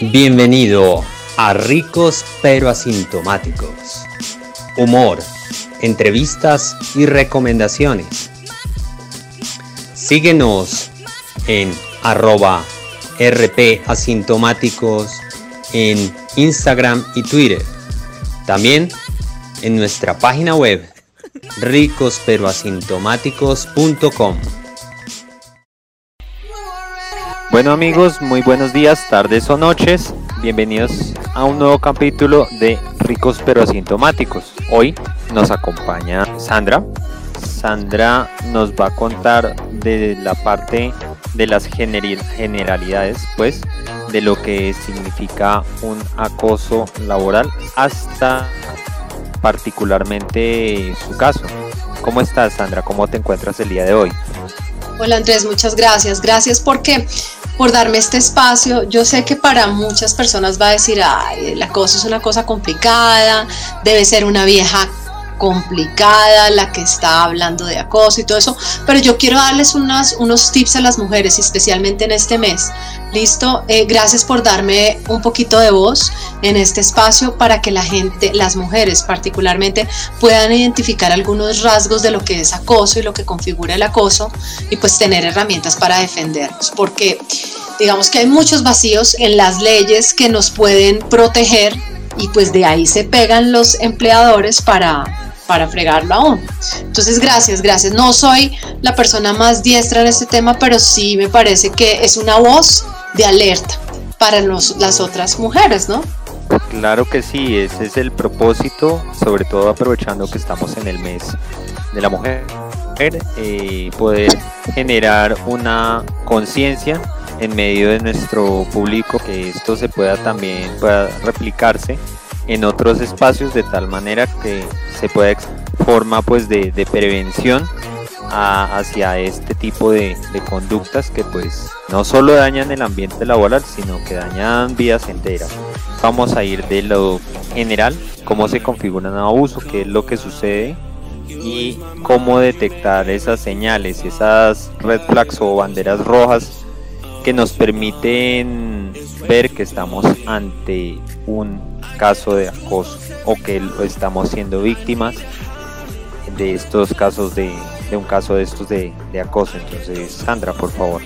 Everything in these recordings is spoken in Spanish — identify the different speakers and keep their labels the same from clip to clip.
Speaker 1: Bienvenido a Ricos pero Asintomáticos. Humor, entrevistas y recomendaciones. Síguenos en arroba RP Asintomáticos en Instagram y Twitter. También en nuestra página web ricosperoasintomáticos.com.
Speaker 2: Bueno amigos, muy buenos días, tardes o noches. Bienvenidos a un nuevo capítulo de Ricos pero Asintomáticos. Hoy nos acompaña Sandra. Sandra nos va a contar de la parte de las generalidades, pues, de lo que significa un acoso laboral hasta particularmente su caso. ¿Cómo estás, Sandra? ¿Cómo te encuentras el día de hoy?
Speaker 3: Hola Andrés, muchas gracias. Gracias porque por darme este espacio. Yo sé que para muchas personas va a decir, ay, el acoso es una cosa complicada, debe ser una vieja complicada la que está hablando de acoso y todo eso, pero yo quiero darles unas, unos tips a las mujeres, especialmente en este mes. Listo, eh, gracias por darme un poquito de voz en este espacio para que la gente, las mujeres particularmente, puedan identificar algunos rasgos de lo que es acoso y lo que configura el acoso y pues tener herramientas para defendernos, porque digamos que hay muchos vacíos en las leyes que nos pueden proteger y pues de ahí se pegan los empleadores para para fregarlo aún. Entonces, gracias, gracias. No soy la persona más diestra en este tema, pero sí me parece que es una voz de alerta para las otras mujeres, ¿no?
Speaker 2: Claro que sí, ese es el propósito, sobre todo aprovechando que estamos en el mes de la mujer, eh, poder generar una conciencia en medio de nuestro público, que esto se pueda también pueda replicarse en otros espacios de tal manera que se pueda forma pues de, prevención hacia este tipo de, conductas que pues no solo dañan el ambiente laboral sino que dañan vidas enteras. Vamos a ir de lo general cómo se configura un abuso qué es lo que sucede y cómo detectar esas señales esas red flags o banderas rojas que nos permiten ver que estamos ante un caso de acoso o que estamos siendo víctimas de estos casos de, un caso de estos de, acoso. Entonces, Sandra, por favor.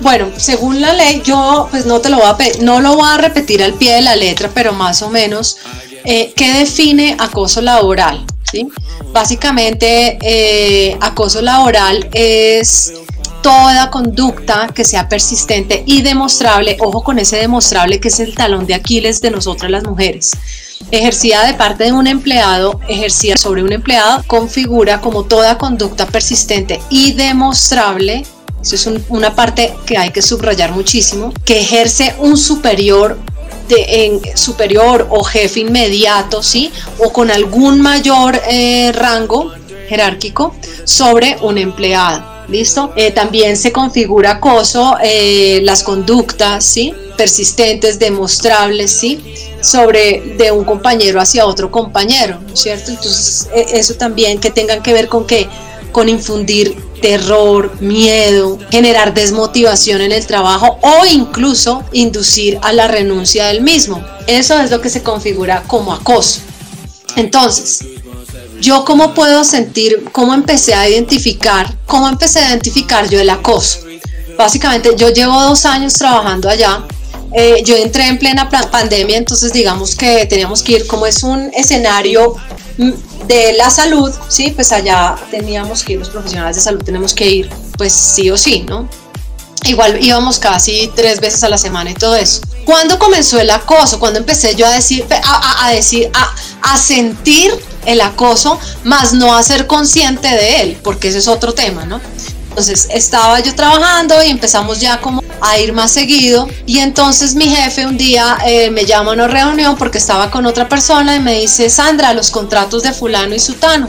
Speaker 3: Bueno, según la ley, yo pues no te lo voy a no lo voy a repetir al pie de la letra, pero más o menos, eh, ¿qué define acoso laboral? ¿Sí? Básicamente, eh, acoso laboral es toda conducta que sea persistente y demostrable, ojo con ese demostrable que es el talón de Aquiles de nosotras las mujeres, ejercida de parte de un empleado, ejercida sobre un empleado, configura como toda conducta persistente y demostrable eso es una parte que hay que subrayar muchísimo, que ejerce un superior superior o jefe inmediato, ¿sí? O con algún mayor eh, rango jerárquico sobre un empleado. ¿Listo? Eh, también se configura acoso, eh, las conductas, ¿sí? Persistentes, demostrables, ¿sí? Sobre de un compañero hacia otro compañero, ¿no es cierto? Entonces, e, eso también que tengan que ver con qué? Con infundir terror, miedo, generar desmotivación en el trabajo o incluso inducir a la renuncia del mismo. Eso es lo que se configura como acoso. Entonces, yo cómo puedo sentir, cómo empecé a identificar, cómo empecé a identificar yo el acoso. Básicamente yo llevo dos años trabajando allá. Eh, yo entré en plena pandemia, entonces digamos que teníamos que ir, como es un escenario mm, de la salud, sí, pues allá teníamos que ir, los profesionales de salud tenemos que ir, pues sí o sí, ¿no? Igual íbamos casi tres veces a la semana y todo eso. ¿Cuándo comenzó el acoso? Cuando empecé yo a decir, a, decir, a sentir el acoso, más no a ser consciente de él, porque ese es otro tema, ¿no? Entonces estaba yo trabajando y empezamos ya como a ir más seguido y entonces mi jefe un día eh, me llama a una reunión porque estaba con otra persona y me dice, Sandra, los contratos de fulano y sutano.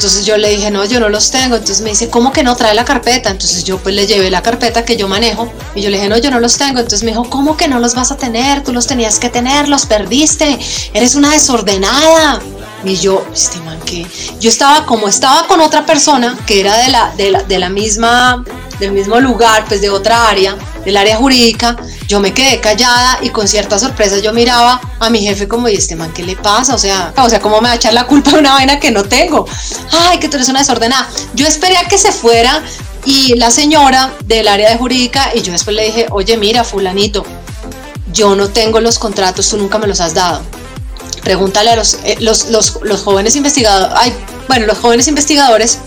Speaker 3: Entonces yo le dije, no, yo no los tengo. Entonces me dice, ¿cómo que no trae la carpeta? Entonces yo pues le llevé la carpeta que yo manejo y yo le dije, no, yo no los tengo. Entonces me dijo, ¿cómo que no los vas a tener? Tú los tenías que tener, los perdiste. Eres una desordenada. Y yo, este man que yo estaba como estaba con otra persona que era de la, de la, de la misma del mismo lugar, pues de otra área, del área jurídica, yo me quedé callada y con cierta sorpresa yo miraba a mi jefe como, ¿y este man qué le pasa? O sea, o sea, ¿cómo me va a echar la culpa de una vaina que no tengo? Ay, que tú eres una desordenada. Yo esperé a que se fuera y la señora del área de jurídica y yo después le dije, oye, mira, fulanito, yo no tengo los contratos, tú nunca me los has dado. Pregúntale a los, eh, los, los, los jóvenes investigadores, ay, bueno, los jóvenes investigadores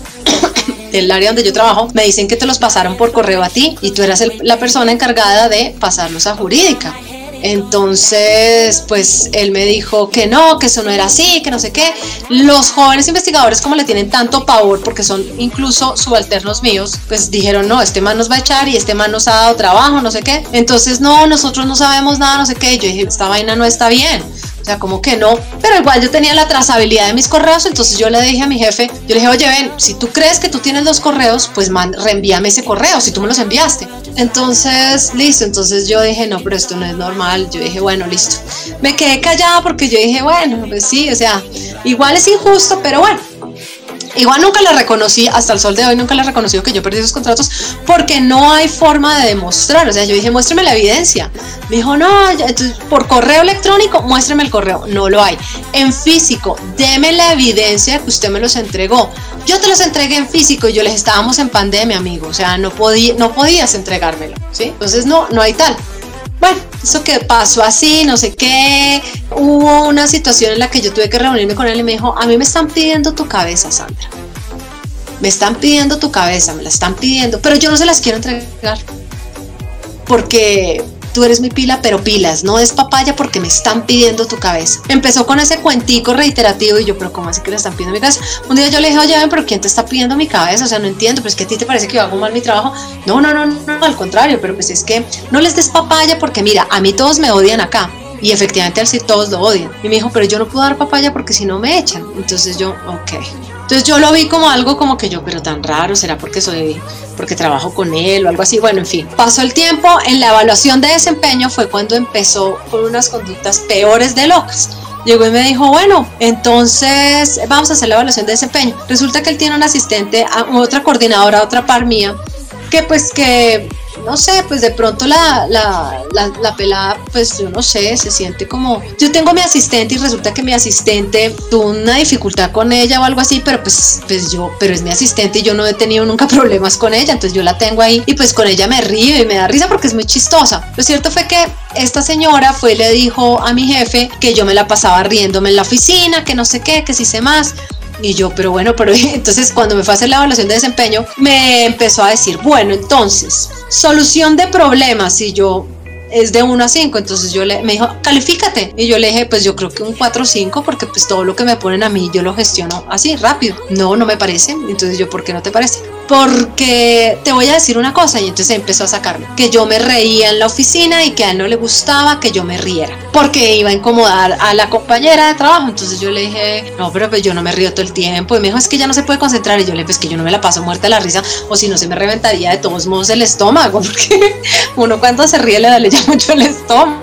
Speaker 3: del área donde yo trabajo me dicen que te los pasaron por correo a ti y tú eras la persona encargada de pasarlos a jurídica. Entonces, pues él me dijo que no, que eso no era así, que no sé qué. Los jóvenes investigadores, como le tienen tanto pavor, porque son incluso subalternos míos, pues dijeron, no, este man nos va a echar y este man nos ha dado trabajo, no sé qué. Entonces, no, nosotros no sabemos nada, no sé qué. yo dije, esta vaina no está bien. O sea, como que no. Pero igual yo tenía la trazabilidad de mis correos, entonces yo le dije a mi jefe, yo le dije, oye, ven, si tú crees que tú tienes los correos, pues man, reenvíame ese correo, si tú me los enviaste. Entonces, listo, entonces yo dije, no, pero esto no es normal. Yo dije, bueno, listo. Me quedé callada porque yo dije, bueno, pues sí, o sea, igual es injusto, pero bueno, Igual nunca le reconocí, hasta el sol de hoy nunca le he reconocido que yo perdí esos contratos porque no hay forma de demostrar. O sea, yo dije, muéstrame la evidencia. Me dijo, no, por correo electrónico, muéstrame el correo. No lo hay. En físico, deme la evidencia que usted me los entregó. Yo te los entregué en físico y yo les estábamos en pandemia, amigo. O sea, no, podía, no podías entregármelo. ¿sí? Entonces, no, no hay tal. Bueno, eso que pasó así, no sé qué. Hubo una situación en la que yo tuve que reunirme con él y me dijo, a mí me están pidiendo tu cabeza, Sandra. Me están pidiendo tu cabeza, me la están pidiendo, pero yo no se las quiero entregar. Porque tú eres mi pila, pero pilas, no es papaya porque me están pidiendo tu cabeza. Empezó con ese cuentico reiterativo y yo, pero ¿cómo así que le están pidiendo mi cabeza? Un día yo le dije, oye, pero ¿quién te está pidiendo mi cabeza? O sea, no entiendo, pero es que a ti te parece que yo hago mal mi trabajo. No, no, no, no, al contrario, pero pues es que no les des papaya porque mira, a mí todos me odian acá. Y efectivamente al sí todos lo odian. Y me dijo, pero yo no puedo dar papaya porque si no me echan. Entonces yo, ok. Entonces yo lo vi como algo como que yo, pero tan raro, será porque soy, porque trabajo con él o algo así. Bueno, en fin, pasó el tiempo, en la evaluación de desempeño fue cuando empezó con unas conductas peores de locas. Llegó y me dijo, bueno, entonces vamos a hacer la evaluación de desempeño. Resulta que él tiene un asistente, otra coordinadora, otra par mía, que pues que no sé, pues de pronto la, la, la, pelada, pues yo no sé, se siente como, yo tengo mi asistente y resulta que mi asistente tuvo una dificultad con ella o algo así, pero pues, pues yo, pero es mi asistente y yo no he tenido nunca problemas con ella, entonces yo la tengo ahí y pues con ella me río y me da risa porque es muy chistosa. Lo cierto fue que esta señora fue y le dijo a mi jefe que yo me la pasaba riéndome en la oficina, que no sé qué, que si sé más. Y yo, pero bueno, pero entonces cuando me fue a hacer la evaluación de desempeño, me empezó a decir, bueno, entonces, solución de problemas. Y yo, es de 1 a 5, entonces yo le, me dijo, califícate. Y yo le dije, pues yo creo que un 4 o 5, porque pues todo lo que me ponen a mí yo lo gestiono así, rápido. No, no me parece. Entonces yo, ¿por qué no te parece? Porque te voy a decir una cosa, y entonces empezó a sacarme, que yo me reía en la oficina y que a él no le gustaba que yo me riera, porque iba a incomodar a la compañera de trabajo. Entonces yo le dije, no, pero pues yo no me río todo el tiempo. Y me dijo, es que ya no se puede concentrar. Y yo le dije, pues que yo no me la paso muerta de la risa, o si no se me reventaría de todos modos el estómago, porque uno cuando se ríe le da, le mucho el estómago.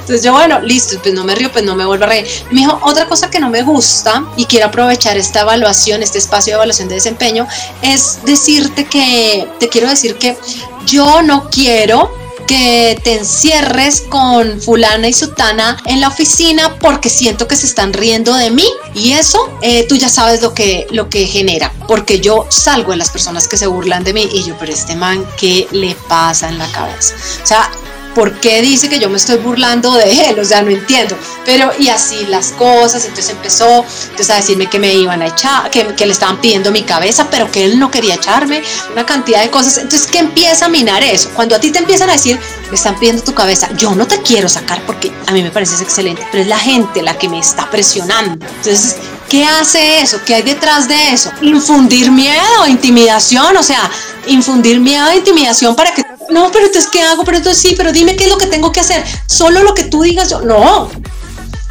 Speaker 3: Entonces yo, bueno, listo, pues no me río, pues no me vuelvo a reír. Me dijo, otra cosa que no me gusta y quiero aprovechar esta evaluación, este espacio de evaluación de desempeño, es decirte que, te quiero decir que yo no quiero que te encierres con fulana y sutana en la oficina porque siento que se están riendo de mí y eso eh, tú ya sabes lo que, lo que genera porque yo salgo de las personas que se burlan de mí y yo pero este man ¿qué le pasa en la cabeza? O sea ¿por qué dice que yo me estoy burlando de él? O sea, no entiendo. Pero y así las cosas, entonces empezó entonces, a decirme que me iban a echar, que, que, le estaban pidiendo mi cabeza, pero que él no quería echarme, una cantidad de cosas. Entonces, ¿qué empieza a minar eso? Cuando a ti te empiezan a decir, me están pidiendo tu cabeza, yo no te quiero sacar porque a mí me parece excelente, pero es la gente la que me está presionando. Entonces, ¿qué hace eso? ¿Qué hay detrás de eso? Infundir miedo, intimidación, o sea, infundir miedo e intimidación para que no, pero entonces, ¿qué hago? Pero entonces sí, pero dime qué es lo que tengo que hacer. Solo lo que tú digas yo. No.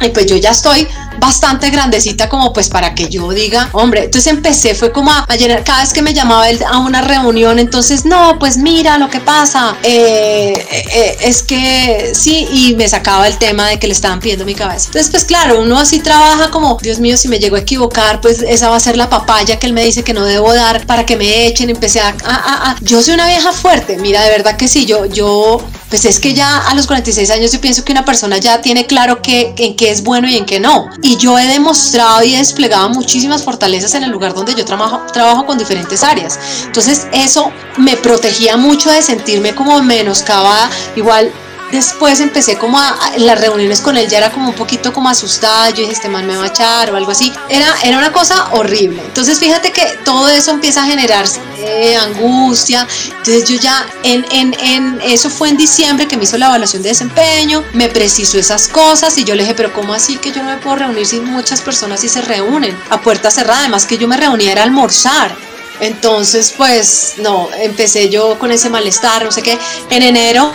Speaker 3: Y pues yo ya estoy bastante grandecita como pues para que yo diga, hombre, entonces empecé, fue como a, llenar, cada vez que me llamaba él a una reunión, entonces, no, pues mira lo que pasa, eh, eh, es que sí, y me sacaba el tema de que le estaban pidiendo mi cabeza. Entonces, pues claro, uno así trabaja como, Dios mío, si me llego a equivocar, pues esa va a ser la papaya que él me dice que no debo dar para que me echen, empecé a, a, a, yo soy una vieja fuerte, mira, de verdad que sí, yo, yo, pues es que ya a los 46 años yo pienso que una persona ya tiene claro que, en qué es bueno y en qué no. Y yo he demostrado y he desplegado muchísimas fortalezas en el lugar donde yo trabajo, trabajo con diferentes áreas. Entonces eso me protegía mucho de sentirme como menoscabada. Igual después empecé como a, las reuniones con él ya era como un poquito como asustada, yo dije, este man me va a echar o algo así. Era, era una cosa horrible. Entonces fíjate que todo eso empieza a generar eh, angustia. Entonces yo ya, en, en, en, eso fue en diciembre que me hizo la evaluación de desempeño, me precisó esas cosas y yo le dije, pero ¿cómo así que yo no me puedo reunir si muchas personas sí se reúnen a puerta cerrada? Además que yo me reunía era almorzar. Entonces, pues no, empecé yo con ese malestar, no sé qué. En enero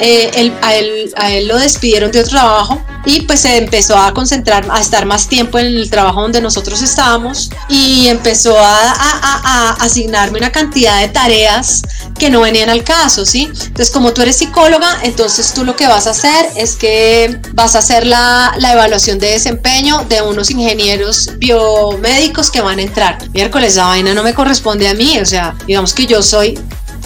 Speaker 3: eh, a, él, lo despidieron de otro trabajo y pues se empezó a concentrar, a estar más tiempo en el trabajo donde nosotros estábamos y empezó a, a, asignarme una cantidad de tareas que no venían al caso, ¿sí? Entonces, como tú eres psicóloga, entonces tú lo que vas a hacer es que vas a hacer la, la evaluación de desempeño de unos ingenieros biomédicos que van a entrar. Miércoles, esa vaina no me corresponde a mí, o sea, digamos que yo soy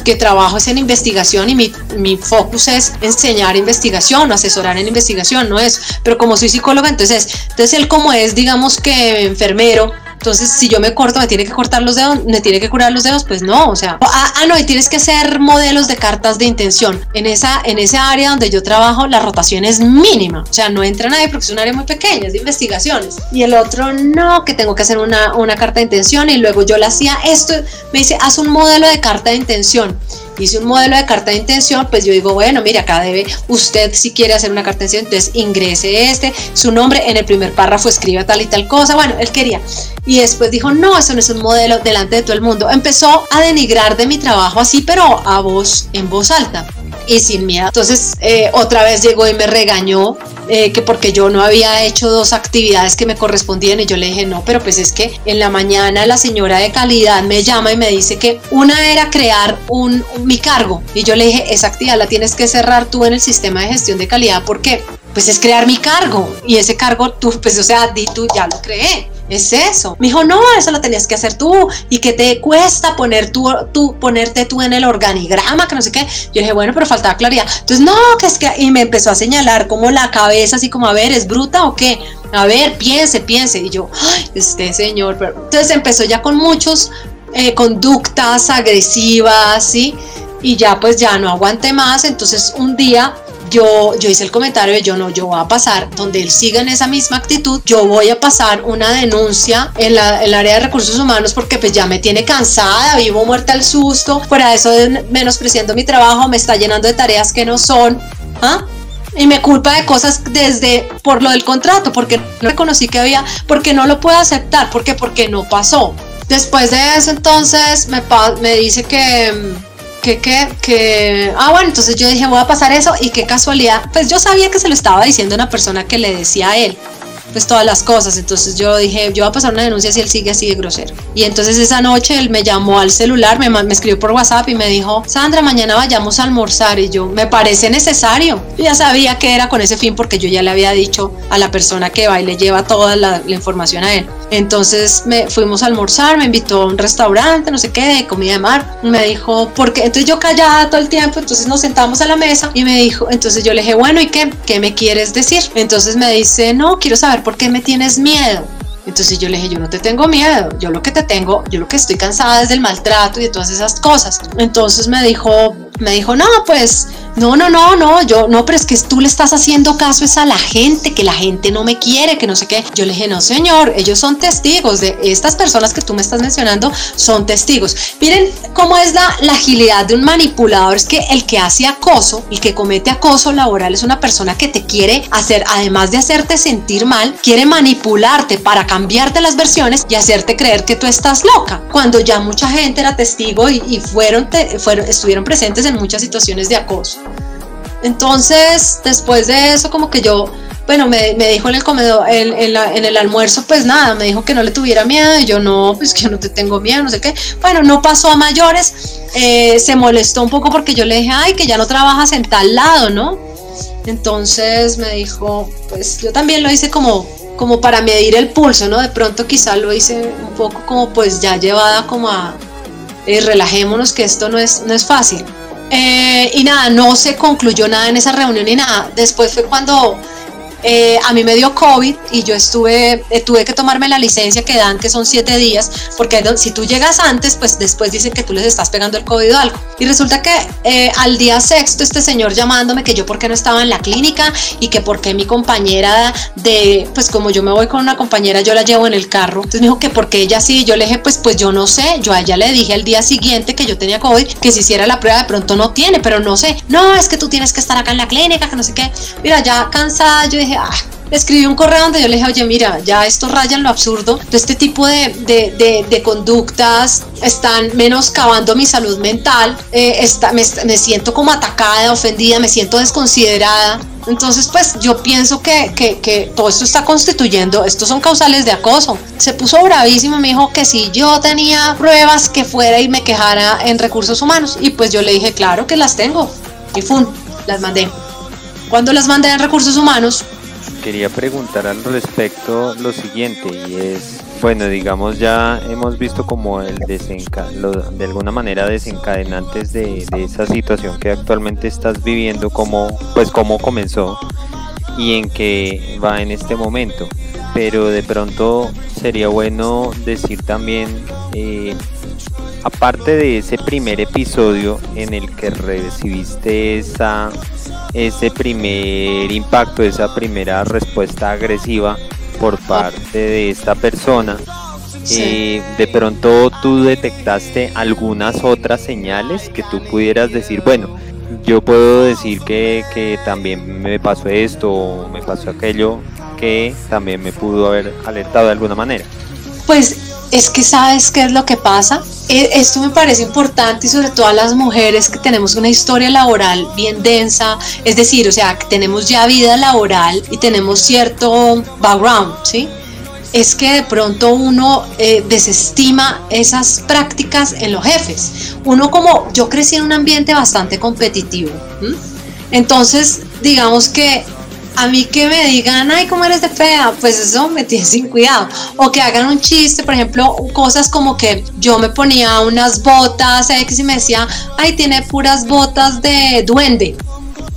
Speaker 3: que trabajo es en investigación y mi, mi focus es enseñar investigación, asesorar en investigación, no es, pero como soy psicóloga, entonces, entonces él como es, digamos que enfermero, entonces, si yo me corto, me tiene que cortar los dedos, me tiene que curar los dedos, pues no, o sea, ah, ah, no, y tienes que hacer modelos de cartas de intención. En esa, en esa área donde yo trabajo, la rotación es mínima, o sea, no entra nadie porque es un área muy pequeña, es de investigaciones. Y el otro, no, que tengo que hacer una, una carta de intención y luego yo le hacía esto, me dice, haz un modelo de carta de intención hice un modelo de carta de intención, pues yo digo, bueno, mire, acá debe, usted si quiere hacer una carta de intención, entonces ingrese este, su nombre en el primer párrafo, escriba tal y tal cosa, bueno, él quería. Y después dijo, no, eso no es un modelo delante de todo el mundo. Empezó a denigrar de mi trabajo así, pero a voz, en voz alta y sin miedo. Entonces, eh, otra vez llegó y me regañó eh, que porque yo no había hecho dos actividades que me correspondían y yo le dije, no, pero pues es que en la mañana la señora de calidad me llama y me dice que una era crear un, mi cargo y yo le dije, esa actividad la tienes que cerrar tú en el sistema de gestión de calidad porque pues es crear mi cargo y ese cargo tú, pues o sea, di tú ya lo creé es eso. Me dijo, no, eso lo tenías que hacer tú y que te cuesta poner tú, tú, ponerte tú en el organigrama, que no sé qué. Yo dije, bueno, pero faltaba claridad. Entonces, no, que es que, y me empezó a señalar como la cabeza, así como, a ver, ¿es bruta o qué? A ver, piense, piense. Y yo, ay, este señor. Entonces empezó ya con muchos eh, conductas agresivas, ¿sí? Y ya pues ya no aguanté más. Entonces un día yo, yo hice el comentario de yo no, yo voy a pasar, donde él siga en esa misma actitud, yo voy a pasar una denuncia en, la, el área de recursos humanos porque pues ya me tiene cansada, vivo muerta al susto, fuera de eso menospreciando mi trabajo, me está llenando de tareas que no son. ¿ah? y me culpa de cosas desde por lo del contrato, porque no reconocí que había, porque no lo puedo aceptar, porque porque no pasó. Después de eso entonces me, me dice que que, que, que, ah, bueno, entonces yo dije, voy a pasar eso y qué casualidad, pues yo sabía que se lo estaba diciendo una persona que le decía a él, pues todas las cosas. Entonces yo dije, yo voy a pasar una denuncia si él sigue así de grosero. Y entonces esa noche él me llamó al celular, me, me escribió por WhatsApp y me dijo, Sandra, mañana vayamos a almorzar. Y yo, me parece necesario. ya sabía que era con ese fin porque yo ya le había dicho a la persona que va y le lleva toda la, información a él. Entonces me fuimos a almorzar, me invitó a un restaurante, no sé qué, de comida de mar. Me dijo, porque entonces yo callada todo el tiempo, entonces nos sentamos a la mesa y me dijo, entonces yo le dije, bueno, ¿y qué? ¿Qué me quieres decir? Entonces me dice, no, quiero saber ¿por qué me tienes miedo? Entonces yo le dije, yo no te tengo miedo, yo lo que te tengo, yo lo que estoy cansada es del maltrato y de todas esas cosas. Entonces me dijo, me dijo, no, pues no, no, no, no, yo, no, pero es que tú le estás haciendo caso es a la gente, que la gente no me quiere, que no sé qué. Yo le dije, no, señor, ellos son testigos de estas personas que tú me estás mencionando, son testigos. Miren cómo es la, agilidad de un manipulador, es que el que hace acoso, el que comete acoso laboral es una persona que te quiere hacer, además de hacerte sentir mal, quiere manipularte para cambiarte las versiones y hacerte creer que tú estás loca, cuando ya mucha gente era testigo y, y fueron, fueron, estuvieron presentes en muchas situaciones de acoso. Entonces, después de eso, como que yo bueno, me, me dijo en el comedor, en, en, el almuerzo, pues nada, me dijo que no le tuviera miedo y yo no, pues que yo no te tengo miedo, no sé qué. Bueno, no pasó a mayores, eh, se molestó un poco porque yo le dije, ay, que ya no trabajas en tal lado, ¿no? Entonces me dijo, pues yo también lo hice como, como para medir el pulso, ¿no? De pronto quizá lo hice un poco como pues ya llevada como a, eh, relajémonos que esto no es, no es fácil. Eh, y nada, no se concluyó nada en esa reunión ni nada. Después fue cuando eh, a mí me dio COVID y yo estuve, eh, tuve que tomarme la licencia que dan, que son siete días, porque si tú llegas antes, pues después dicen que tú les estás pegando el COVID o algo. Y resulta que eh, al día sexto, este señor llamándome que yo por qué no estaba en la clínica y que por qué mi compañera de, pues como yo me voy con una compañera, yo la llevo en el carro. Entonces me dijo que porque ella sí, yo le dije, pues, pues yo no sé, yo a ella le dije el día siguiente que yo tenía COVID, que si hiciera la prueba de pronto no tiene, pero no sé. No, es que tú tienes que estar acá en la clínica, que no sé qué. Mira, ya cansada, yo dije, ah, escribí un correo donde yo le dije, oye, mira, ya esto raya en lo absurdo, este tipo de, de, de, conductas están menoscabando mi salud mental, eh, me, siento como atacada, ofendida, me siento desconsiderada. Entonces, pues yo pienso que, que, todo esto está constituyendo, estos son causales de acoso. Se puso bravísimo, me dijo que si yo tenía pruebas que fuera y me quejara en recursos humanos. Y pues yo le dije, claro que las tengo. Y ¡fum! Las mandé. Cuando las mandé en recursos humanos,
Speaker 2: quería preguntar al respecto lo siguiente y es, bueno, digamos ya hemos visto como el desenca de alguna manera desencadenantes de, de, esa situación que actualmente estás viviendo, como, pues cómo comenzó y en qué va en este momento. Pero de pronto sería bueno decir también, eh, aparte de ese primer episodio en el que recibiste esa ese primer impacto, esa primera respuesta agresiva por parte de esta persona. Eh, de pronto tú detectaste algunas otras señales que tú pudieras decir, bueno, yo puedo decir que, que también me pasó esto o me pasó aquello que también me pudo haber alertado de alguna manera.
Speaker 3: Pues es que sabes qué es lo que pasa. E, esto me parece importante y sobre todo a las mujeres que tenemos una historia laboral bien densa, es decir, o sea, que tenemos ya vida laboral y tenemos cierto background, ¿sí? Es que de pronto uno eh, desestima esas prácticas en los jefes. Uno como, yo crecí en un ambiente bastante competitivo. Entonces, digamos que a mí que me digan, ay, ¿cómo eres de fea? Pues eso me tiene sin cuidado. O que hagan un chiste, por ejemplo, cosas como que yo me ponía unas botas X y me decía, ay, tiene puras botas de duende.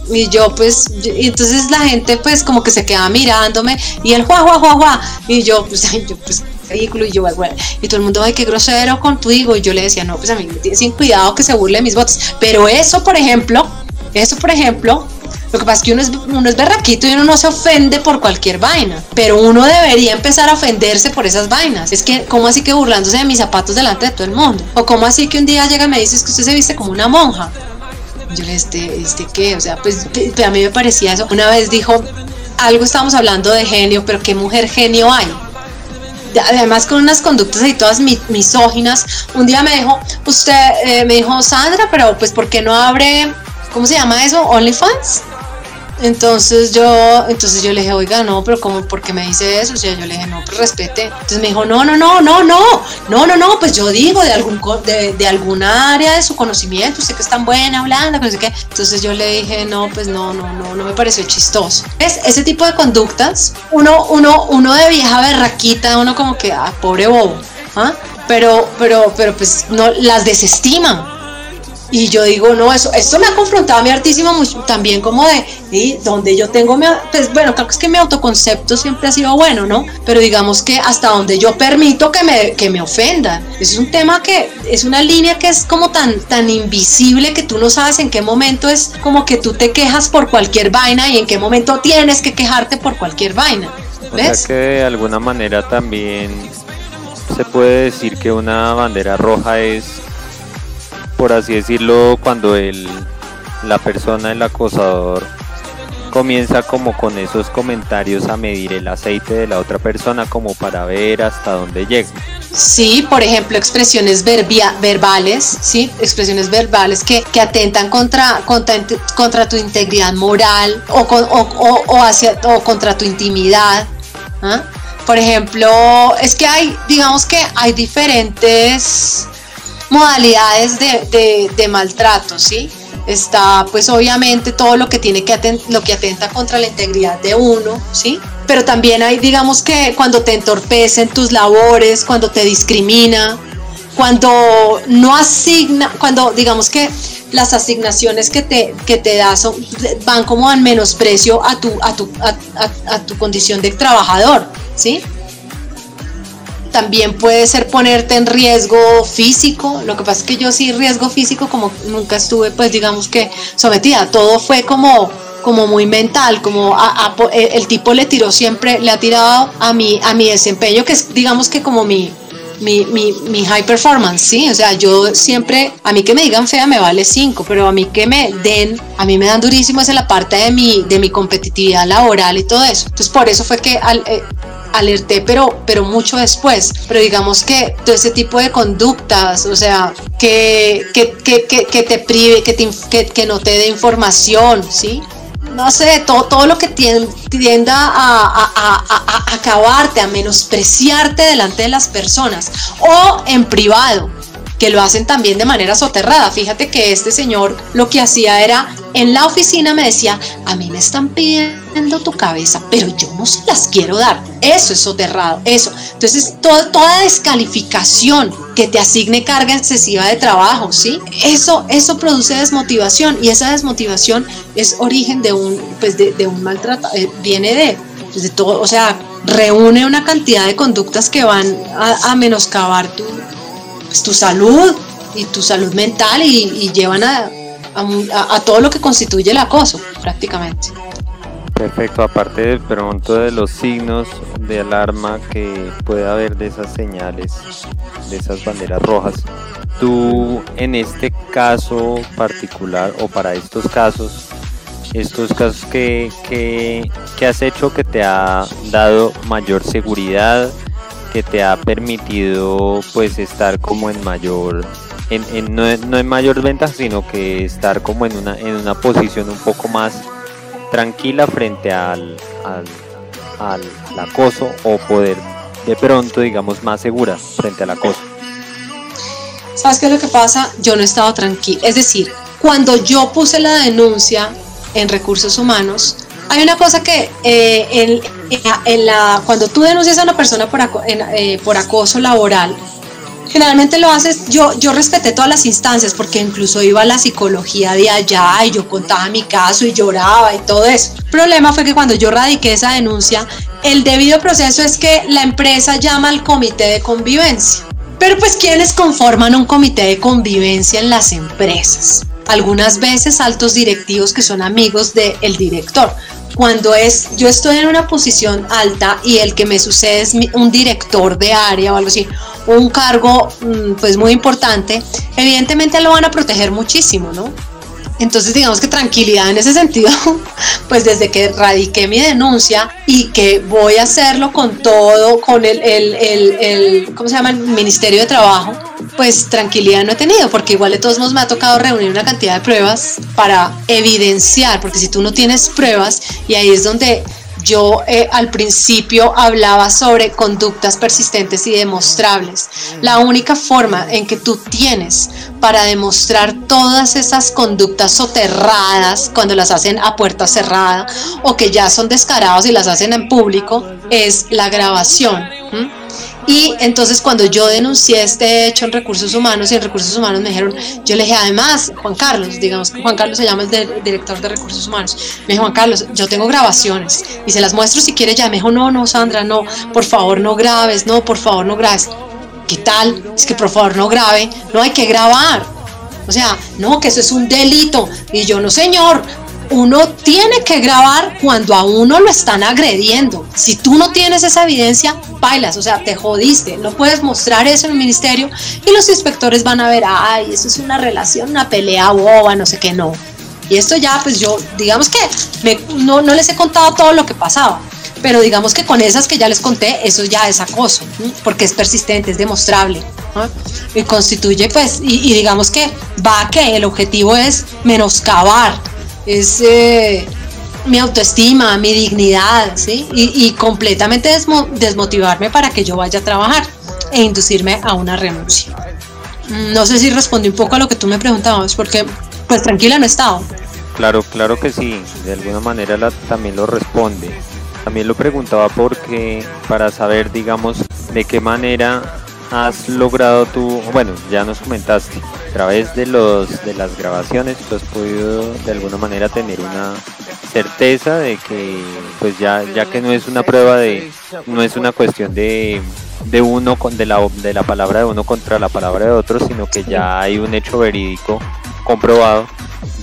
Speaker 3: Y yo pues, entonces la gente pues como que se quedaba mirándome y el juá, juá, juá, juá. Y yo pues, yo pues ridículo y yo, bueno, y todo el mundo, ay, qué grosero contigo. Y yo le decía, no, pues a mí me tiene sin cuidado que se burle de mis botas. Pero eso, por ejemplo, eso, por ejemplo, lo que pasa es que uno es, uno es berraquito y uno no se ofende por cualquier vaina, pero uno debería empezar a ofenderse por esas vainas. Es que, ¿cómo así que burlándose de mis zapatos delante de todo el mundo? ¿O cómo así que un día llega y me dices que usted se viste como una monja? Yo le este, este qué, o sea, pues a mí me parecía eso. Una vez dijo, algo estábamos hablando de genio, pero ¿qué mujer genio hay? además con unas conductas ahí todas misóginas. Un día me dijo, usted eh, me dijo, Sandra, pero pues ¿por qué no abre, ¿cómo se llama eso? OnlyFans. Entonces yo, entonces yo le dije, oiga, no, pero ¿cómo, por qué me dice eso? O sea, yo le dije, no, pues respete. Entonces me dijo, no, no, no, no, no, no, no, no, pues yo digo de algún de, de alguna área de su conocimiento, usted que es tan buena hablando, no sé qué. Entonces yo le dije, no, pues no, no, no, no me pareció chistoso. Es ese tipo de conductas, uno, uno, uno de vieja berraquita, uno como que, ah, pobre bobo, ¿ah? Pero, pero, pero pues no, las desestima y yo digo, no, eso, esto me ha confrontado a mi artísimo mucho, también como de, ¿sí? donde yo tengo mi, pues bueno, creo que es que mi autoconcepto siempre ha sido bueno, ¿no? Pero digamos que hasta donde yo permito que me, que me ofendan. Es un tema que, es una línea que es como tan, tan invisible que tú no sabes en qué momento es como que tú te quejas por cualquier vaina y en qué momento tienes que quejarte por cualquier vaina. ¿Ves?
Speaker 2: O sea que de alguna manera también se puede decir que una bandera roja es por así decirlo, cuando el, la persona, el acosador, comienza como con esos comentarios a medir el aceite de la otra persona como para ver hasta dónde llega.
Speaker 3: Sí, por ejemplo, expresiones verbales, ¿sí? Expresiones verbales que, atentan contra, contra, tu integridad moral o, o, hacia, o contra tu intimidad. ¿ah? Por ejemplo, es que hay, digamos que hay diferentes modalidades de, de maltrato, ¿sí? está pues obviamente todo lo que tiene que lo que atenta contra la integridad de uno, ¿sí? Pero también hay digamos que cuando te entorpecen tus labores, cuando te discrimina, cuando no asigna, cuando digamos que las asignaciones que te, que te da son, van como en menosprecio a tu, a tu, a tu condición de trabajador, ¿sí? También puede ser ponerte en riesgo físico. Lo que pasa es que yo sí riesgo físico como nunca estuve, pues digamos que sometida. Todo fue como como muy mental, como el tipo le tiró siempre, le ha tirado a mi, a mi desempeño, que es digamos que como mi, mi, mi, mi, high performance, ¿sí? O sea, yo siempre, a mí que me digan fea me vale 5, pero a mí que me den, a mí me dan durísimo es en la parte de mi, de mi competitividad laboral y todo eso. Entonces, por eso fue que al, eh, alerté, pero, pero mucho después. Pero digamos que todo ese tipo de conductas, o sea, que, que, que, que te prive, que, te, que, no te dé información, ¿sí? No sé, todo, todo lo que tienda a, a, acabarte, a menospreciarte delante de las personas o en privado que lo hacen también de manera soterrada. Fíjate que este señor lo que hacía era, en la oficina me decía, a mí me están pidiendo tu cabeza, pero yo no se las quiero dar. Eso es soterrado, eso. Entonces, toda descalificación que te asigne carga excesiva de trabajo, ¿sí? Eso, eso produce desmotivación y esa desmotivación es origen de un, pues de, un maltrato, eh, viene de, pues de todo, o sea, reúne una cantidad de conductas que van a, a menoscabar tu, pues, tu salud y tu salud mental y, llevan a, a, todo lo que constituye el acoso prácticamente.
Speaker 2: Perfecto, aparte de pronto de los signos de alarma que puede haber de esas señales, de esas banderas rojas, tú en este caso particular o para estos casos, estos casos que, que, que has hecho que te ha dado mayor seguridad, que te ha permitido pues estar como en mayor en, no, en mayor ventaja sino que estar como en una en una posición un poco más tranquila frente al, al, acoso o poder de pronto digamos más segura frente al acoso
Speaker 3: ¿Sabes qué es lo que pasa? Yo no he estado tranquila. Es decir, cuando yo puse la denuncia en recursos humanos, hay una cosa que eh, en, la, cuando tú denuncias a una persona por, eh, por acoso laboral, generalmente lo haces, yo, yo respeté todas las instancias porque incluso iba a la psicología de allá y yo contaba mi caso y lloraba y todo eso. El problema fue que cuando yo radiqué esa denuncia, el debido proceso es que la empresa llama al comité de convivencia. Pero pues ¿quiénes conforman un comité de convivencia en las empresas? Algunas veces altos directivos que son amigos del director cuando es, yo estoy en una posición alta y el que me sucede es un director de área o algo así, un cargo mm, pues muy importante, evidentemente lo van a proteger muchísimo, ¿no? Entonces, digamos que tranquilidad en ese sentido, pues desde que radiqué mi denuncia y que voy a hacerlo con todo, con el, el, el, el ¿cómo se llama? El Ministerio de Trabajo, pues tranquilidad no he tenido, porque igual de todos modos me ha tocado reunir una cantidad de pruebas para evidenciar, porque si tú no tienes pruebas, y ahí es donde yo eh, al principio hablaba sobre conductas persistentes y demostrables. La única forma en que tú tienes para demostrar todas esas conductas soterradas cuando las hacen a puerta cerrada o que ya son descarados y las hacen en público es la grabación. Y entonces cuando yo denuncié este hecho en recursos humanos y en recursos humanos me dijeron, yo le dije además, Juan Carlos, digamos que Juan Carlos se llama el director de recursos humanos, me dijo Juan Carlos, yo tengo grabaciones y se las muestro si quiere ya, me dijo, no, no, Sandra, no, por favor no grabes, no, por favor no grabes. ¿Qué tal? Es que por favor no grabe, no hay que grabar. O sea, no, que eso es un delito. Y yo, no, señor, uno tiene que grabar cuando a uno lo están agrediendo. Si tú no tienes esa evidencia, bailas, o sea, te jodiste. No puedes mostrar eso en el ministerio y los inspectores van a ver, ay, eso es una relación, una pelea boba, no sé qué, no. Y esto ya, pues yo, digamos que no, no les he contado todo lo que pasaba. pero digamos que con esas que ya les conté, eso ya es acoso, porque es persistente, es demostrable, y constituye pues, y, digamos que va a que el objetivo es menoscabar, es mi autoestima, mi dignidad, ¿sí? y, completamente desmotivarme para que yo vaya a trabajar e inducirme a una renuncia. Mm, no sé si respondí un poco a lo que tú me preguntabas, porque pues tranquila no he estado.
Speaker 2: Claro, claro que sí, de alguna manera la, también lo responde. También lo preguntaba porque para saber, digamos, de qué manera has logrado tú, bueno, ya nos comentaste, a través de los de las grabaciones, tú has podido de alguna manera tener una certeza de que pues ya ya que no es una prueba de no es una cuestión de de uno con de la de la palabra de uno contra la palabra de otro, sino que ya hay un hecho verídico comprobado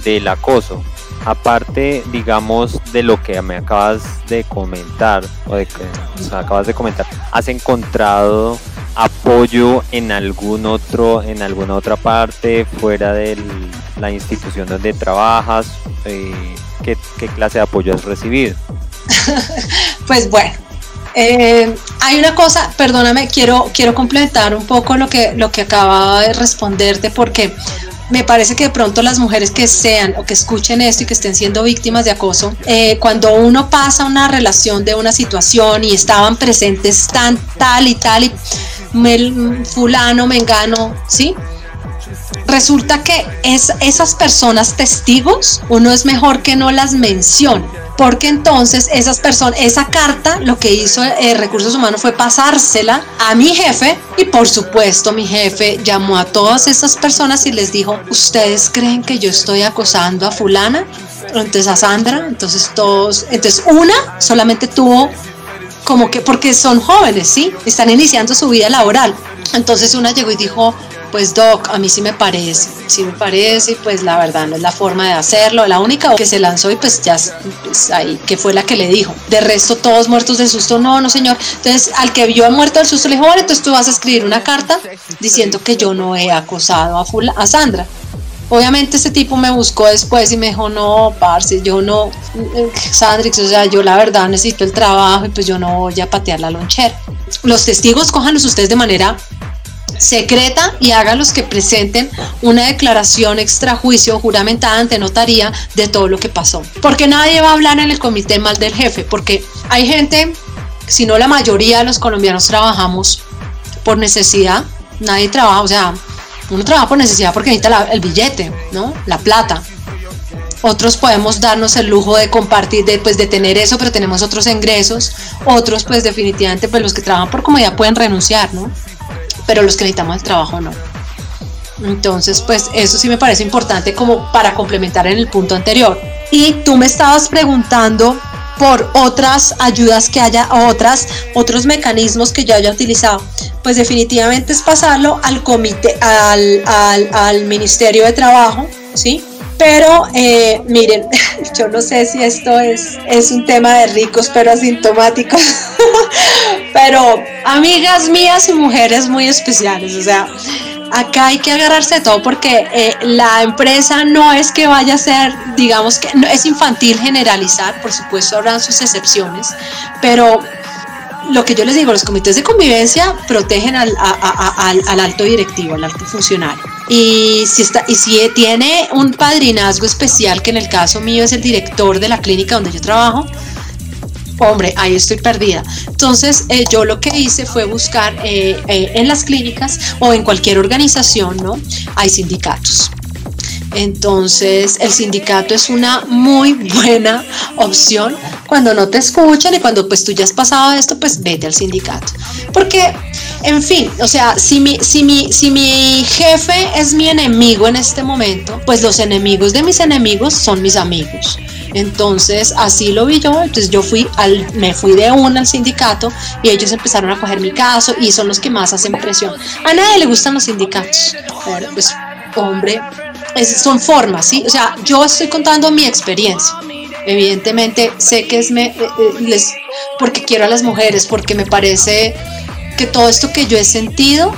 Speaker 2: del acoso. Aparte, digamos, de lo que me acabas de comentar, o de que acabas de comentar, ¿has encontrado apoyo en algún otro, en alguna otra parte, fuera de la institución donde trabajas? Eh, ¿qué, ¿Qué clase de apoyo has recibido?
Speaker 3: pues bueno, eh, hay una cosa, perdóname, quiero, quiero complementar un poco lo que, lo que acababa de responderte porque me parece que de pronto las mujeres que sean o que escuchen esto y que estén siendo víctimas de acoso, eh, cuando uno pasa una relación de una situación y estaban presentes tan tal y tal y fulano, mengano, ¿sí? Resulta que es, esas personas testigos, uno es mejor que no las mencione porque entonces esas personas, esa carta, lo que hizo eh, Recursos Humanos fue pasársela a mi jefe y por supuesto mi jefe llamó a todas esas personas y les dijo, ¿ustedes creen que yo estoy acosando a fulana? Entonces a Sandra, entonces todos, entonces una solamente tuvo como que, porque son jóvenes, ¿sí? Están iniciando su vida laboral. Entonces una llegó y dijo, pues Doc, a mí sí me parece, sí me parece, pues la verdad no es la forma de hacerlo. La única que se lanzó y pues ya pues, ahí, que fue la que le dijo. De resto, todos muertos de susto, no, no señor. Entonces, al que vio muerto del susto le dijo, bueno, entonces tú vas a escribir una carta diciendo que yo no he acosado a, a Sandra. Obviamente ese tipo me buscó después y me dijo, no, parce, yo no, Sandrix, o sea, yo la verdad necesito el trabajo y pues yo no voy a patear la lonchera. Los testigos, cójanlos ustedes de manera secreta y haga los que presenten una declaración extrajuicio juramentada ante notaría de todo lo que pasó. Porque nadie va a hablar en el comité mal del jefe, porque hay gente, si no la mayoría de los colombianos trabajamos por necesidad, nadie trabaja, o sea, uno trabaja por necesidad porque necesita el billete, ¿no? La plata. Otros podemos darnos el lujo de compartir, de, pues, de tener eso, pero tenemos otros ingresos. Otros, pues definitivamente, pues los que trabajan por comodidad pueden renunciar, ¿no? Pero los que necesitamos el trabajo no. Entonces, pues eso sí me parece importante como para complementar en el punto anterior. Y tú me estabas preguntando por otras ayudas que haya, otras, otros mecanismos que yo haya utilizado. Pues definitivamente es pasarlo al comité, al, al, al Ministerio de Trabajo, ¿sí? Pero eh, miren, yo no sé si esto es, es un tema de ricos pero asintomáticos, pero amigas mías y mujeres muy especiales, o sea, acá hay que agarrarse de todo porque eh, la empresa no es que vaya a ser, digamos que es infantil generalizar, por supuesto habrán sus excepciones, pero lo que yo les digo, los comités de convivencia protegen al, al, alto directivo, al alto funcionario. Y si, está, y si tiene un padrinazgo especial, que en el caso mío es el director de la clínica donde yo trabajo, hombre, ahí estoy perdida. Entonces, eh, yo lo que hice fue buscar eh, eh, en las clínicas o en cualquier organización, ¿no? Hay sindicatos. Entonces, el sindicato es una muy buena opción cuando no te escuchan y cuando pues tú ya has pasado esto, pues vete al sindicato. Porque, en fin, o sea, si mi, si mi, si mi jefe es mi enemigo en este momento, pues los enemigos de mis enemigos son mis amigos. Entonces, así lo vi yo. Entonces, yo fui al, me fui de una al sindicato y ellos empezaron a coger mi caso y son los que más hacen presión. A nadie le gustan los sindicatos. Ahora, pues, hombre, son formas, ¿sí? O sea, yo estoy contando mi experiencia. Evidentemente, sé que es me, eh, eh, les, porque quiero a las mujeres, porque me parece que todo esto que yo he sentido,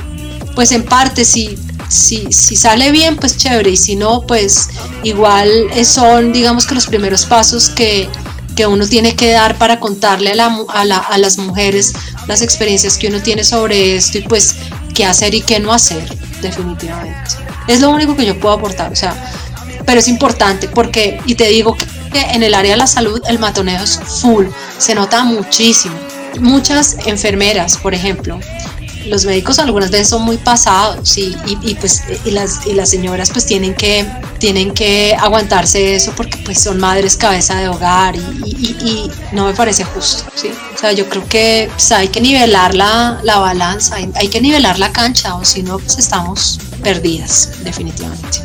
Speaker 3: pues en parte si, si, si sale bien, pues chévere, y si no, pues igual son, digamos que los primeros pasos que, que uno tiene que dar para contarle a, la, a, la, a las mujeres las experiencias que uno tiene sobre esto y pues qué hacer y qué no hacer, definitivamente. Es lo único que yo puedo aportar, o sea, pero es importante porque, y te digo que en el área de la salud el matoneo es full, se nota muchísimo. Muchas enfermeras, por ejemplo, los médicos algunas veces son muy pasados y, y, pues y las, y las señoras pues tienen que tienen que aguantarse eso porque pues son madres cabeza de hogar y, no me parece justo ¿sí? o sea yo creo que pues, hay que nivelar la, la balanza hay, hay, que nivelar la cancha o si no pues estamos perdidas definitivamente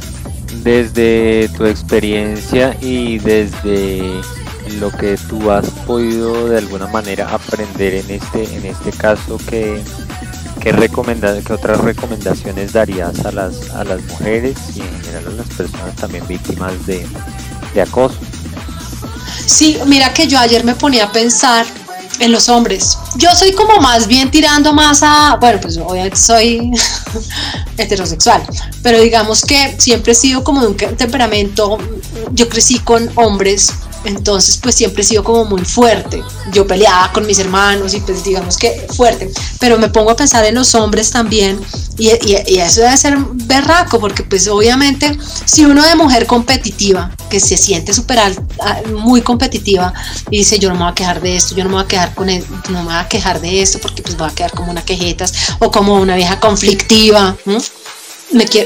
Speaker 2: desde tu experiencia y desde lo que tú has podido de alguna manera aprender en este en este caso que ¿Qué, ¿Qué otras recomendaciones darías a las, a las mujeres y en general a las personas también víctimas de, de acoso?
Speaker 3: Sí, mira que yo ayer me ponía a pensar en los hombres. Yo soy como más bien tirando más a, bueno, pues obviamente soy heterosexual, pero digamos que siempre he sido como de un temperamento, yo crecí con hombres entonces, pues siempre he sido como muy fuerte. Yo peleaba con mis hermanos y pues digamos que fuerte. Pero me pongo a pensar en los hombres también y, eso debe ser berraco porque pues obviamente si uno de mujer competitiva, que se siente súper muy competitiva y dice yo no me voy a quejar de esto, yo no me voy a quedar con no me voy a quejar de esto porque pues voy a quedar como una quejetas o como una vieja conflictiva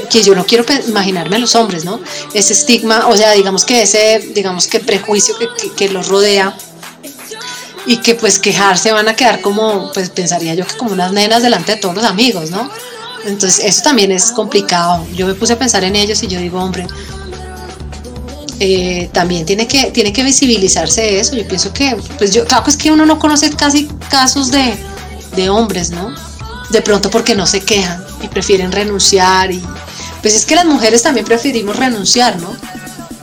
Speaker 3: que yo no quiero imaginarme a los hombres, ¿no? Ese estigma, o sea, digamos que ese, digamos que prejuicio que, los rodea y que pues quejarse van a quedar como, pues pensaría yo que como unas nenas delante de todos los amigos, ¿no? Entonces eso también es complicado. Yo me puse a pensar en ellos y yo digo, hombre, eh, también tiene que, tiene que visibilizarse eso. Yo pienso que, pues yo, claro es que uno no conoce casi casos de, de hombres, ¿no? De pronto porque no se quejan prefieren renunciar y pues es que las mujeres también preferimos renunciar, ¿no?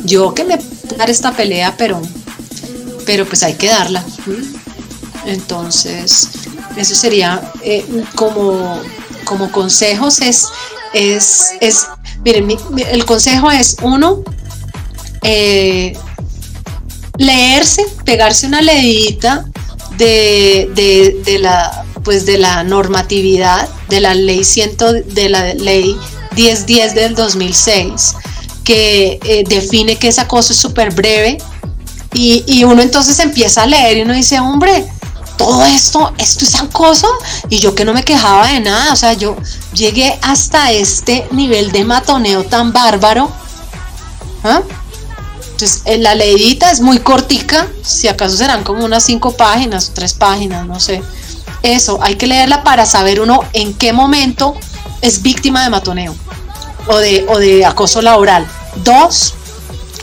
Speaker 3: Yo que me dar esta pelea, pero pero pues hay que darla. Entonces, eso sería eh, como, como consejos es, es, es miren, el consejo es uno, eh, leerse, pegarse una leidita de, de, la pues de la normatividad de la ley ciento, de la ley 1010 del 2006 que eh, define que ese acoso es súper breve y, y, uno entonces empieza a leer y uno dice, hombre, todo esto, esto es acoso y yo que no me quejaba de nada, o sea, yo llegué hasta este nivel de matoneo tan bárbaro. ¿ah? Entonces, eh, la leyita es muy cortica, si acaso serán como unas cinco páginas, tres páginas, no sé eso, hay que leerla para saber uno en qué momento es víctima de matoneo o de, o de acoso laboral. Dos,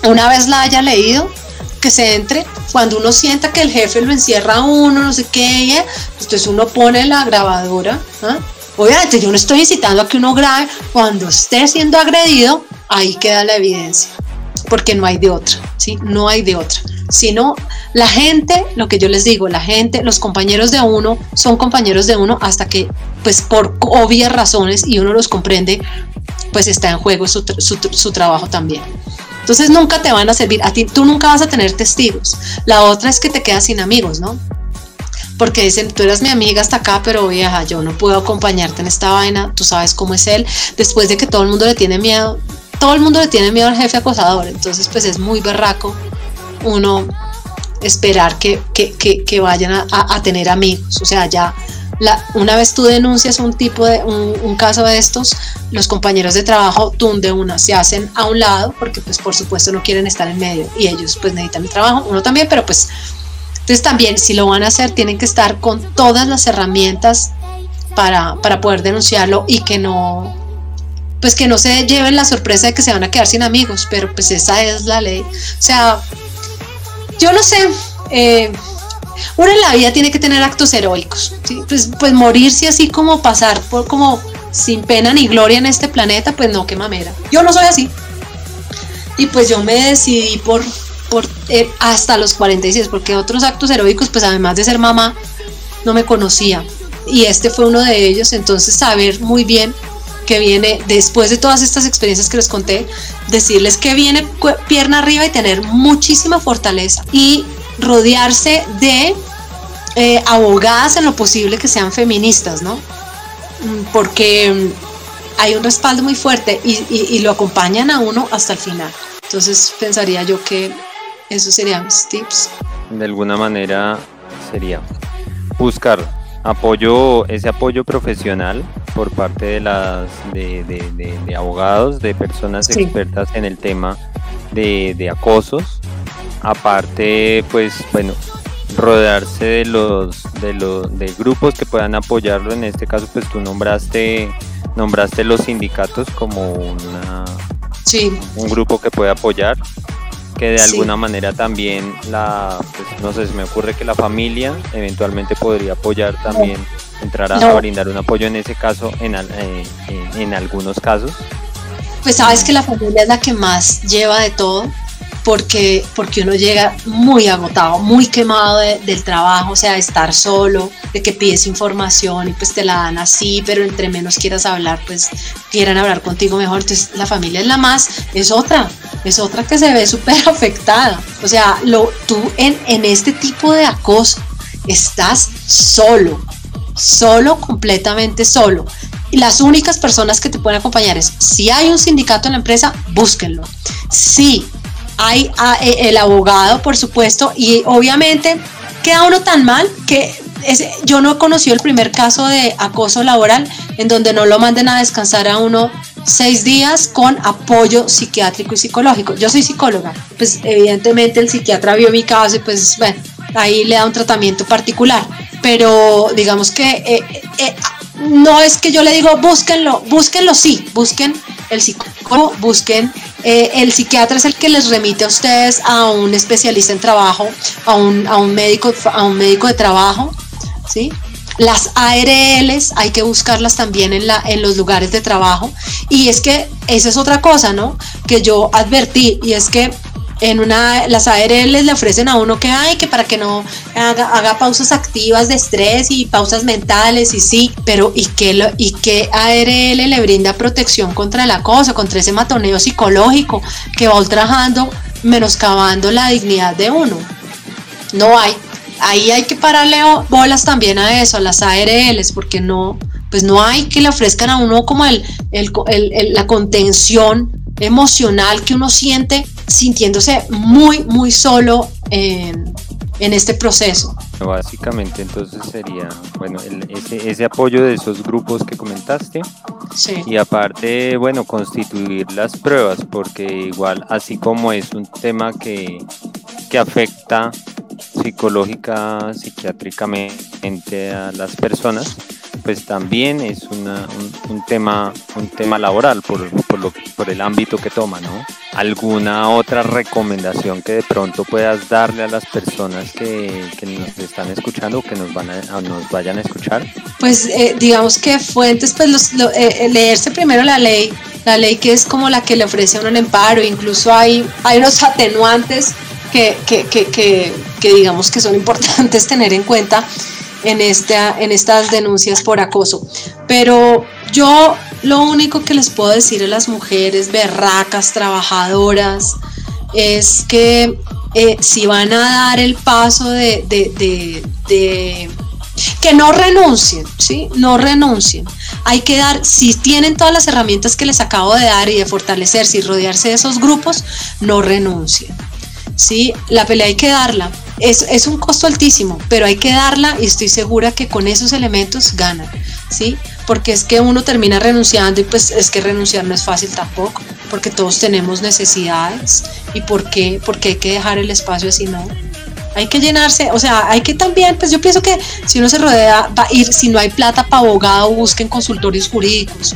Speaker 3: una vez la haya leído, que se entre, cuando uno sienta que el jefe lo encierra a uno, no sé qué, entonces uno pone la grabadora. ¿ah? Obviamente yo no estoy incitando a que uno grabe, cuando esté siendo agredido, ahí queda la evidencia, porque no hay de otra, ¿sí? No hay de otra sino la gente, lo que yo les digo, la gente, los compañeros de uno son compañeros de uno hasta que, pues por obvias razones y uno los comprende, pues está en juego su, su, trabajo también. Entonces nunca te van a servir, a ti tú nunca vas a tener testigos. La otra es que te quedas sin amigos, ¿no? Porque dicen, tú eras mi amiga hasta acá, pero vieja, yo no puedo acompañarte en esta vaina, tú sabes cómo es él, después de que todo el mundo le tiene miedo, todo el mundo le tiene miedo al jefe acosador, entonces pues es muy berraco uno esperar que, vayan a, tener amigos. O sea, ya la, una vez tú denuncias un tipo de un, caso de estos, los compañeros de trabajo tunde una, se hacen a un lado porque pues por supuesto no quieren estar en medio y ellos pues necesitan el trabajo, uno también, pero pues entonces también si lo van a hacer tienen que estar con todas las herramientas para, para poder denunciarlo y que no pues que no se lleven la sorpresa de que se van a quedar sin amigos, pero pues esa es la ley. O sea, yo no sé, eh, uno en la vida tiene que tener actos heroicos, pues, pues morirse así como pasar por como sin pena ni gloria en este planeta, pues no, qué mamera. Yo no soy así. Y pues yo me decidí por, por eh, hasta los 46, porque otros actos heroicos, pues además de ser mamá, no me conocía. Y este fue uno de ellos, entonces saber muy bien que viene después de todas estas experiencias que les conté, decirles que viene pierna arriba y tener muchísima fortaleza y rodearse de eh, abogadas en lo posible que sean feministas, ¿no? Mm, porque mm, hay un respaldo muy fuerte y, lo acompañan a uno hasta el final. Entonces pensaría yo que esos serían mis tips.
Speaker 2: De alguna manera sería buscar apoyo, ese apoyo profesional por parte de las de, abogados, de personas expertas en el tema de, de acosos. Aparte, pues bueno, rodearse de los de los de grupos que puedan apoyarlo. En este caso pues tú nombraste nombraste los sindicatos como una un grupo que puede apoyar que de alguna manera también la pues, no sé se me ocurre que la familia eventualmente podría apoyar también entrar a, brindar un apoyo en ese caso en, eh, en, en algunos casos
Speaker 3: pues sabes que la familia es la que más lleva de todo porque, porque uno llega muy agotado, muy quemado del trabajo, o sea, de estar solo, de que pides información y pues te la dan así, pero entre menos quieras hablar, pues quieran hablar contigo mejor. Entonces la familia es la más, es otra, es otra que se ve súper afectada. O sea, lo, tú en, en este tipo de acoso estás solo, solo, completamente solo. Y las únicas personas que te pueden acompañar es, si hay un sindicato en la empresa, búsquenlo. Si hay ah, eh, el abogado, por supuesto, y obviamente queda uno tan mal que yo no he el primer caso de acoso laboral en donde no lo manden a descansar a uno seis días con apoyo psiquiátrico y psicológico. Yo soy psicóloga, pues evidentemente el psiquiatra vio mi caso y pues bueno, ahí le da un tratamiento particular, pero digamos que eh, eh, no es que yo le digo búsquenlo, búsquenlo sí, busquen el psicólogo, busquen, eh, el psiquiatra es el que les remite a ustedes a un especialista en trabajo, a un, a un médico, a un médico de trabajo, ¿sí? Las ARLs hay que buscarlas también en, la, en los lugares de trabajo. Y es que esa es otra cosa, ¿no? Que yo advertí, y es que en una, las ARL le ofrecen a uno que hay, que para que no haga, pausas activas de estrés y pausas mentales y sí, pero ¿y qué, y qué ARL le brinda protección contra el acoso, contra ese matoneo psicológico que va ultrajando, menoscabando la dignidad de uno? No hay. Ahí hay que pararle bolas también a eso, a las ARLs, porque no, pues no hay que le ofrezcan a uno como el, la contención emocional que uno siente sintiéndose muy, muy solo en, este proceso.
Speaker 2: Básicamente entonces sería, bueno, ese, ese, apoyo de esos grupos que comentaste sí. y aparte, bueno, constituir las pruebas, porque igual así como es un tema que, que afecta psicológica, psiquiátricamente a las personas, pues también es una, un, tema un tema laboral por, por, lo, por el ámbito que toma, ¿no? ¿Alguna otra recomendación que de pronto puedas darle a las personas que, que nos están escuchando o que nos, van a, nos vayan a escuchar?
Speaker 3: Pues eh, digamos que fuentes, pues los, eh, leerse primero la ley, la ley que es como la que le ofrece a uno el amparo, incluso hay, hay unos atenuantes que, que, que, que digamos que son importantes tener en cuenta en, esta, en estas denuncias por acoso. Pero yo lo único que les puedo decir a las mujeres berracas, trabajadoras, es que eh, si van a dar el paso de, que no renuncien, ¿sí? No renuncien. Hay que dar, si tienen todas las herramientas que les acabo de dar y de fortalecerse y rodearse de esos grupos, no renuncien. ¿sí? La pelea hay que darla. Es, es, un costo altísimo, pero hay que darla y estoy segura que con esos elementos ganan, ¿sí? Porque es que uno termina renunciando y pues es que renunciar no es fácil tampoco, porque todos tenemos necesidades y por qué, porque hay que dejar el espacio así, ¿no? Hay que llenarse, o sea, hay que también, pues yo pienso que si uno se rodea, va a ir, si no hay plata para abogado, busquen consultorios jurídicos,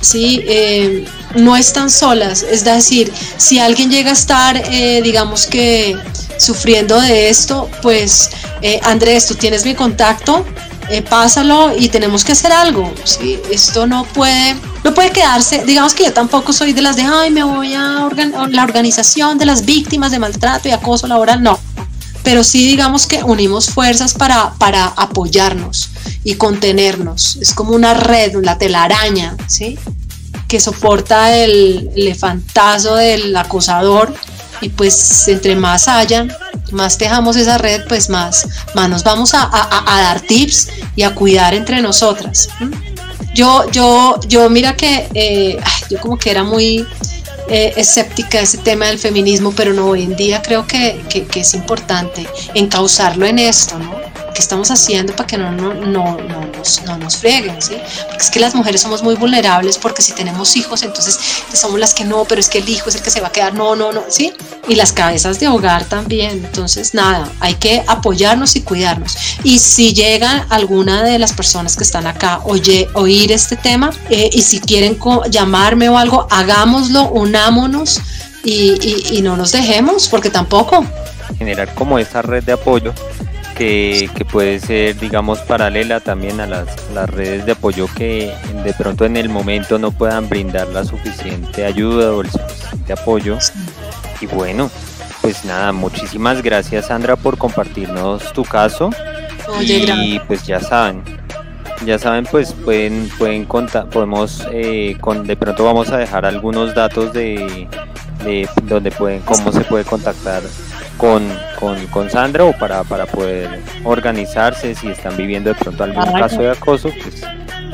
Speaker 3: ¿sí? Eh, no están solas, es decir, si alguien llega a estar, eh, digamos que sufriendo de esto, pues eh, Andrés, tú tienes mi contacto, pásalo y tenemos que hacer algo, ¿sí? Esto no puede, no puede quedarse, digamos que yo tampoco soy de las de, ay, me voy a la organización de las víctimas de maltrato y acoso laboral, no, pero sí digamos que unimos fuerzas para, para apoyarnos y contenernos. Es como una red, la telaraña, ¿sí? que soporta el elefantazo del acosador y pues entre más hayan, más tejamos esa red, pues más, más nos vamos a, dar tips y a cuidar entre nosotras. Yo, yo, yo, mira que eh, yo como que era muy eh, escéptica ese tema del feminismo, pero no, hoy en día creo que, que, que es importante encauzarlo en esto, ¿no? ¿Qué estamos haciendo para que no, no, no, no, nos, no nos frieguen? ¿sí? Porque es que las mujeres somos muy vulnerables porque si tenemos hijos, entonces somos las que no, pero es que el hijo es el que se va a quedar, no, no, no, ¿sí? Y las cabezas de hogar también. Entonces, nada, hay que apoyarnos y cuidarnos. Y si llega alguna de las personas que están acá oye, oír este tema eh, y si quieren llamarme o algo, hagámoslo, unámonos y, y, y no nos dejemos, porque tampoco.
Speaker 2: Generar como esa red de apoyo que, puede ser, digamos, paralela también a las, redes de apoyo que de pronto en el momento no puedan brindar la suficiente ayuda o el suficiente apoyo. Y bueno, pues nada, muchísimas gracias Sandra por compartirnos tu caso. y pues ya saben, ya saben, pues pueden, pueden contar, podemos, eh, con, de pronto vamos a dejar algunos datos de, de donde pueden, cómo se puede contactar con, con, con Sandra o para, para poder organizarse si están viviendo de pronto algún caso de acoso, pues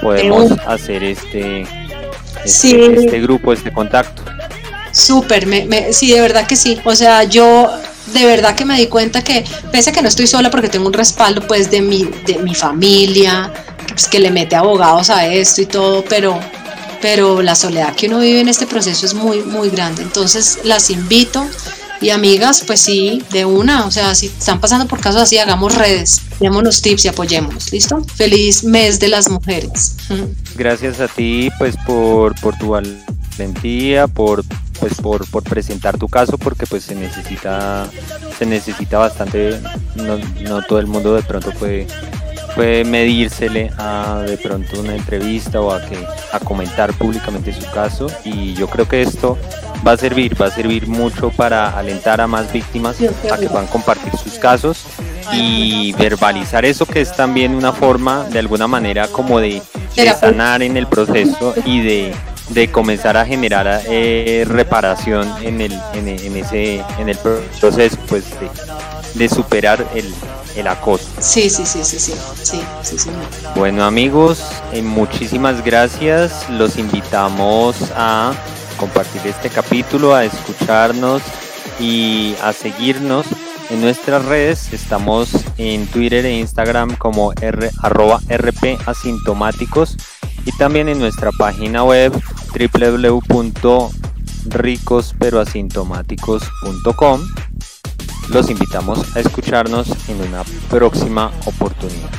Speaker 2: podemos hacer este, este, este, grupo, este contacto.
Speaker 3: Súper, me, sí, de verdad que sí. O sea, yo de verdad que me di cuenta que, pese a que no estoy sola porque tengo un respaldo pues de mi, de mi familia, pues, que le mete abogados a esto y todo, pero, pero la soledad que uno vive en este proceso es muy, muy grande. Entonces las invito y amigas, pues sí, de una, o sea, si están pasando por casos así, hagamos redes, démonos tips y apoyémonos, ¿listo? Feliz mes de las mujeres.
Speaker 2: Gracias a ti, pues, por, por tu valentía, por pues por, por, presentar tu caso porque pues se necesita se necesita bastante no, no todo el mundo de pronto puede puede medírsele a de pronto una entrevista o a que a comentar públicamente su caso. Y yo creo que esto va a servir, va a servir mucho para alentar a más víctimas a que puedan compartir sus casos y verbalizar eso que es también una forma de alguna manera como de, sanar en el proceso y de, de comenzar a generar eh, reparación en el, en, ese en el proceso pues de superar el, el acoso.
Speaker 3: Sí, sí, sí, sí, sí, sí, sí,
Speaker 2: Bueno amigos, eh, muchísimas gracias. Los invitamos a compartir este capítulo, a escucharnos y a seguirnos en nuestras redes. Estamos en Twitter e Instagram como r, arroba rp asintomáticos y también en nuestra página web www.ricosperoasintomáticos.com los invitamos a escucharnos en una próxima oportunidad.